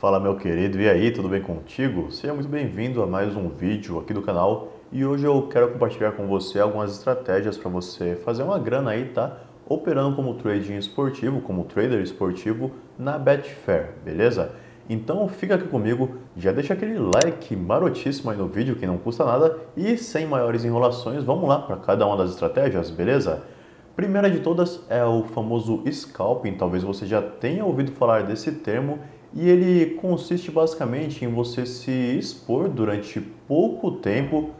Fala meu querido, e aí, tudo bem contigo? Seja muito bem-vindo a mais um vídeo aqui do canal e hoje eu quero compartilhar com você algumas estratégias para você fazer uma grana aí, tá? Operando como trading esportivo, como trader esportivo na Betfair, beleza? Então fica aqui comigo, já deixa aquele like marotíssimo aí no vídeo que não custa nada e sem maiores enrolações, vamos lá para cada uma das estratégias, beleza? Primeira de todas é o famoso scalping, talvez você já tenha ouvido falar desse termo e ele consiste basicamente em você se expor durante pouco tempo,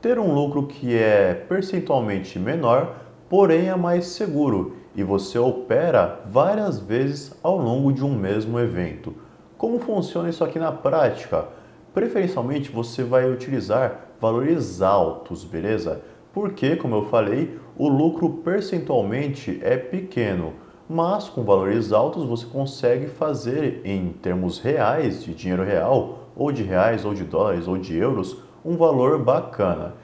ter um lucro que é percentualmente menor, porém é mais seguro e você opera várias vezes ao longo de um mesmo evento. Como funciona isso aqui na prática? Preferencialmente você vai utilizar valores altos, beleza? Porque, como eu falei, o lucro percentualmente é pequeno mas com valores altos você consegue fazer em termos reais, de dinheiro real, ou de reais, ou de dólares, ou de euros, um valor bacana.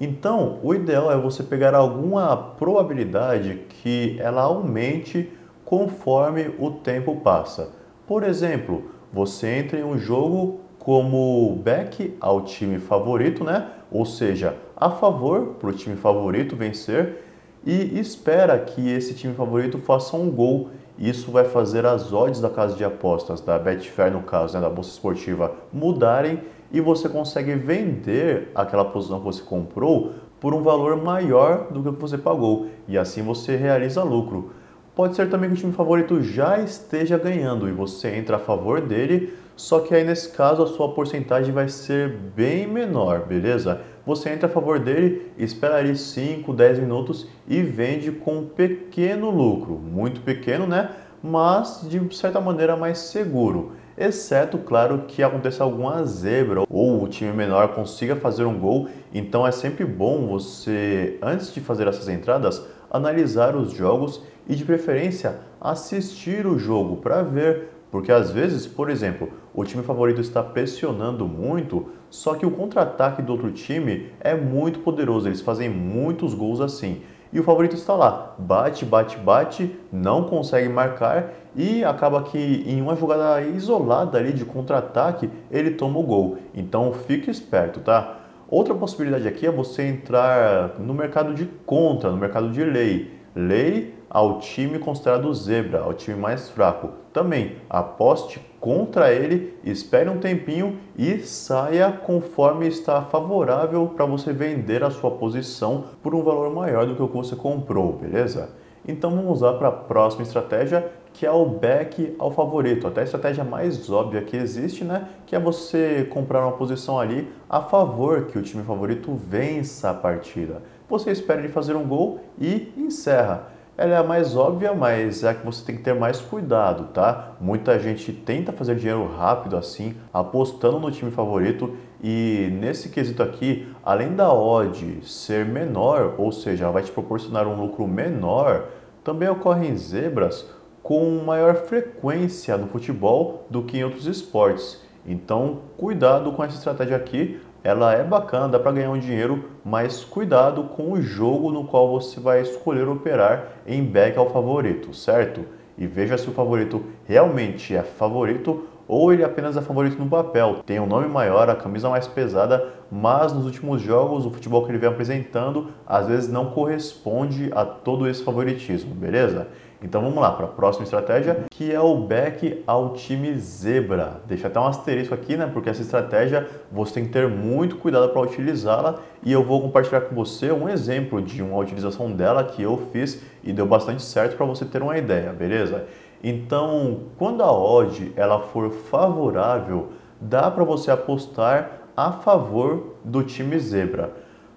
Então, o ideal é você pegar alguma probabilidade que ela aumente conforme o tempo passa. Por exemplo, você entra em um jogo como back ao time favorito, né? Ou seja, a favor para o time favorito vencer e espera que esse time favorito faça um gol. Isso vai fazer as odds da casa de apostas, da Betfair no caso, né, da bolsa esportiva, mudarem e você consegue vender aquela posição que você comprou por um valor maior do que o que você pagou e assim você realiza lucro. Pode ser também que o time favorito já esteja ganhando e você entra a favor dele, só que aí nesse caso a sua porcentagem vai ser bem menor, beleza? Você entra a favor dele, espera ali 5, 10 minutos e vende com um pequeno lucro, muito pequeno, né? Mas de certa maneira mais seguro. Exceto, claro, que aconteça alguma zebra ou o time menor consiga fazer um gol. Então é sempre bom você, antes de fazer essas entradas, analisar os jogos e de preferência assistir o jogo para ver, porque às vezes, por exemplo, o time favorito está pressionando muito, só que o contra-ataque do outro time é muito poderoso, eles fazem muitos gols assim. E o favorito está lá, bate, bate, bate, não consegue marcar e acaba que em uma jogada isolada ali de contra-ataque ele toma o gol. Então fique esperto, tá? Outra possibilidade aqui é você entrar no mercado de contra, no mercado de lei. Lei ao time considerado zebra, ao time mais fraco. Também aposte contra ele, espere um tempinho e saia conforme está favorável para você vender a sua posição por um valor maior do que o que você comprou, beleza? Então vamos lá para a próxima estratégia, que é o back ao favorito. Até a estratégia mais óbvia que existe, né? Que é você comprar uma posição ali a favor que o time favorito vença a partida. Você espera ele fazer um gol e encerra ela é a mais óbvia, mas é a que você tem que ter mais cuidado, tá? Muita gente tenta fazer dinheiro rápido assim, apostando no time favorito e nesse quesito aqui, além da odd ser menor, ou seja, vai te proporcionar um lucro menor, também ocorrem zebras com maior frequência no futebol do que em outros esportes. Então, cuidado com essa estratégia aqui, ela é bacana, dá para ganhar um dinheiro, mas cuidado com o jogo no qual você vai escolher operar em back ao favorito, certo? E veja se o favorito realmente é favorito ou ele apenas é favorito no papel. Tem um nome maior, a camisa mais pesada, mas nos últimos jogos o futebol que ele vem apresentando às vezes não corresponde a todo esse favoritismo, beleza? Então vamos lá para a próxima estratégia, que é o back ao time zebra. Deixa até um asterisco aqui, né? Porque essa estratégia você tem que ter muito cuidado para utilizá-la e eu vou compartilhar com você um exemplo de uma utilização dela que eu fiz e deu bastante certo para você ter uma ideia, beleza? Então, quando a odd ela for favorável, dá para você apostar a favor do time zebra.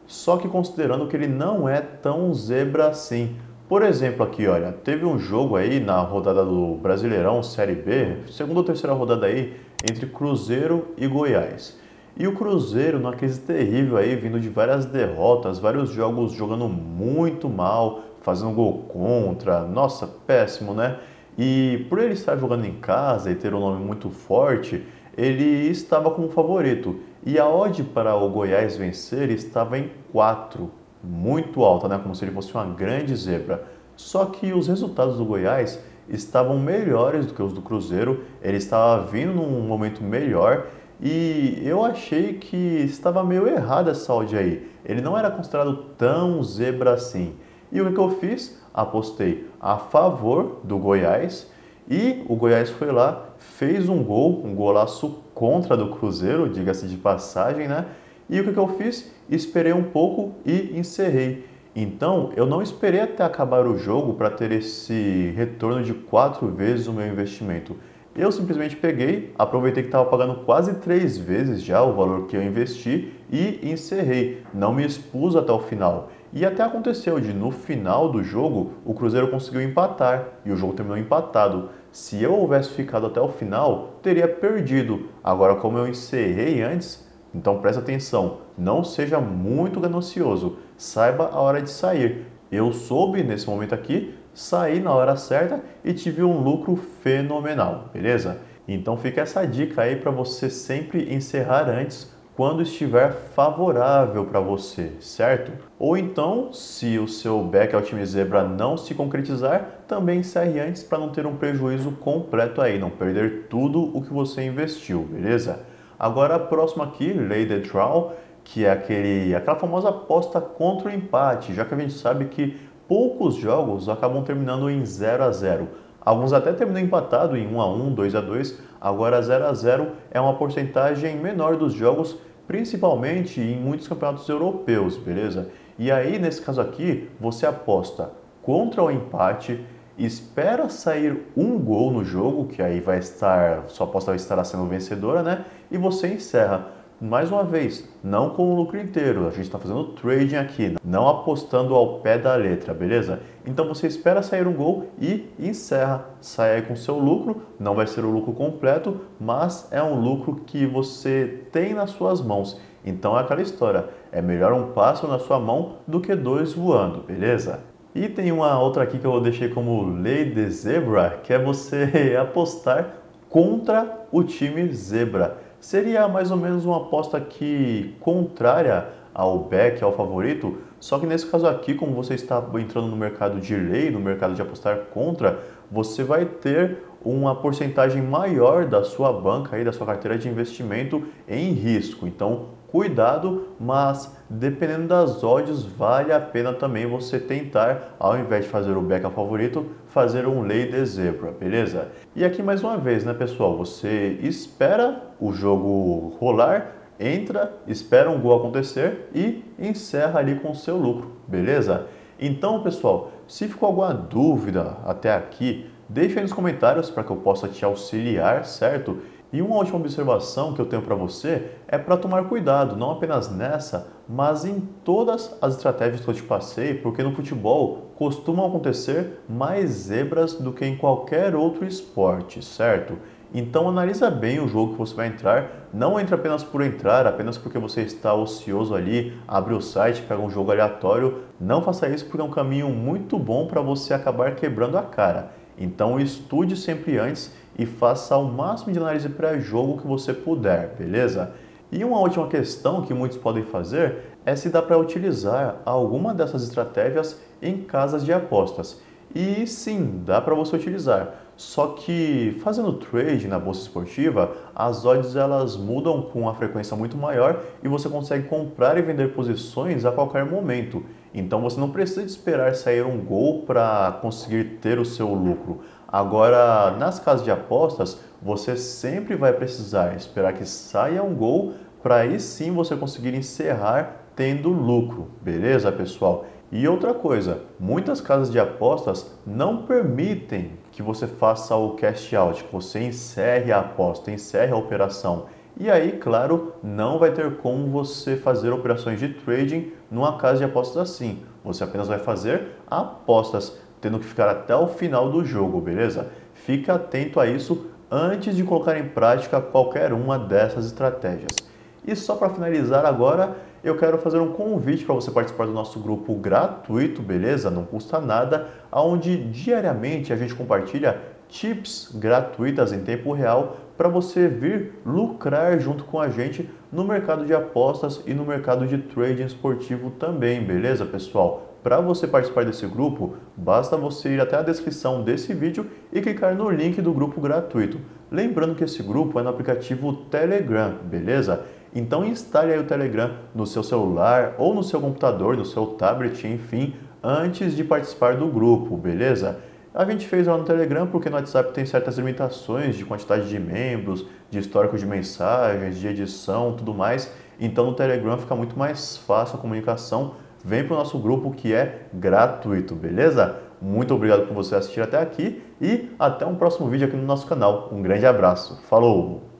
Só que considerando que ele não é tão zebra assim. Por exemplo, aqui, olha, teve um jogo aí na rodada do Brasileirão Série B, segunda ou terceira rodada aí, entre Cruzeiro e Goiás. E o Cruzeiro, numa crise terrível aí, vindo de várias derrotas, vários jogos jogando muito mal, fazendo gol contra, nossa, péssimo, né? E por ele estar jogando em casa e ter um nome muito forte, ele estava como favorito. E a odd para o Goiás vencer estava em 4 muito alta, né? como se ele fosse uma grande zebra. Só que os resultados do Goiás estavam melhores do que os do Cruzeiro, ele estava vindo num momento melhor e eu achei que estava meio errada essa odd aí. Ele não era considerado tão zebra assim. E o que eu fiz? Apostei a favor do Goiás e o Goiás foi lá, fez um gol, um golaço contra do Cruzeiro, diga-se de passagem, né? E o que eu fiz? Esperei um pouco e encerrei. Então, eu não esperei até acabar o jogo para ter esse retorno de quatro vezes o meu investimento. Eu simplesmente peguei, aproveitei que estava pagando quase três vezes já o valor que eu investi e encerrei. Não me expus até o final. E até aconteceu de no final do jogo o Cruzeiro conseguiu empatar e o jogo terminou empatado. Se eu houvesse ficado até o final, teria perdido. Agora, como eu encerrei antes, então presta atenção, não seja muito ganancioso, saiba a hora de sair. Eu soube nesse momento aqui saí na hora certa e tive um lucro fenomenal, beleza? Então fica essa dica aí para você sempre encerrar antes quando estiver favorável para você, certo? Ou então, se o seu back time zebra não se concretizar, também encerre antes para não ter um prejuízo completo aí, não perder tudo o que você investiu, beleza? Agora, próximo aqui, Lay the Draw, que é aquele, aquela famosa aposta contra o empate, já que a gente sabe que poucos jogos acabam terminando em 0 a 0. Alguns até terminam empatado em 1 a 1, 2 a 2. Agora 0 a 0 é uma porcentagem menor dos jogos, principalmente em muitos campeonatos europeus, beleza? E aí nesse caso aqui, você aposta contra o empate, espera sair um gol no jogo, que aí vai estar, sua aposta vai estar sendo vencedora, né? E você encerra mais uma vez, não com o lucro inteiro, a gente está fazendo trading aqui, não apostando ao pé da letra, beleza? Então você espera sair um gol e encerra, sai aí com seu lucro, não vai ser o lucro completo, mas é um lucro que você tem nas suas mãos. Então é aquela história, é melhor um pássaro na sua mão do que dois voando, beleza? E tem uma outra aqui que eu deixei como lei de zebra, que é você apostar contra o time zebra. Seria mais ou menos uma aposta que contrária ao back, ao favorito, só que nesse caso aqui, como você está entrando no mercado de lei, no mercado de apostar contra, você vai ter uma porcentagem maior da sua banca aí, da sua carteira de investimento em risco. Então, cuidado, mas dependendo das odds, vale a pena também você tentar, ao invés de fazer o back favorito, fazer um lay de zebra, beleza? E aqui mais uma vez, né, pessoal, você espera o jogo rolar, entra, espera um gol acontecer e encerra ali com o seu lucro, beleza? Então, pessoal, se ficou alguma dúvida até aqui, deixa aí nos comentários para que eu possa te auxiliar, certo? E uma última observação que eu tenho para você é para tomar cuidado, não apenas nessa, mas em todas as estratégias que eu te passei, porque no futebol costumam acontecer mais zebras do que em qualquer outro esporte, certo? Então analisa bem o jogo que você vai entrar, não entre apenas por entrar, apenas porque você está ocioso ali, abre o site, pega um jogo aleatório, não faça isso porque é um caminho muito bom para você acabar quebrando a cara. Então estude sempre antes e faça o máximo de análise pré-jogo que você puder, beleza? E uma última questão que muitos podem fazer é se dá para utilizar alguma dessas estratégias em casas de apostas. E sim, dá para você utilizar. Só que fazendo trade na bolsa esportiva, as odds elas mudam com uma frequência muito maior e você consegue comprar e vender posições a qualquer momento. Então você não precisa esperar sair um gol para conseguir ter o seu lucro. Agora, nas casas de apostas, você sempre vai precisar esperar que saia um gol para aí sim você conseguir encerrar tendo lucro, beleza, pessoal? E outra coisa, muitas casas de apostas não permitem que você faça o cash out, que você encerre a aposta, encerre a operação. E aí, claro, não vai ter como você fazer operações de trading numa casa de apostas assim. Você apenas vai fazer apostas tendo que ficar até o final do jogo, beleza? Fica atento a isso antes de colocar em prática qualquer uma dessas estratégias. E só para finalizar agora, eu quero fazer um convite para você participar do nosso grupo gratuito, beleza? Não custa nada, onde diariamente a gente compartilha tips gratuitas em tempo real para você vir lucrar junto com a gente no mercado de apostas e no mercado de trading esportivo também, beleza, pessoal? Para você participar desse grupo, basta você ir até a descrição desse vídeo e clicar no link do grupo gratuito. Lembrando que esse grupo é no aplicativo Telegram, beleza? Então instale aí o Telegram no seu celular ou no seu computador, no seu tablet, enfim, antes de participar do grupo, beleza? A gente fez lá no Telegram porque no WhatsApp tem certas limitações de quantidade de membros, de histórico de mensagens, de edição, tudo mais. Então no Telegram fica muito mais fácil a comunicação vem para o nosso grupo que é gratuito, beleza? Muito obrigado por você assistir até aqui e até um próximo vídeo aqui no nosso canal. Um grande abraço. Falou!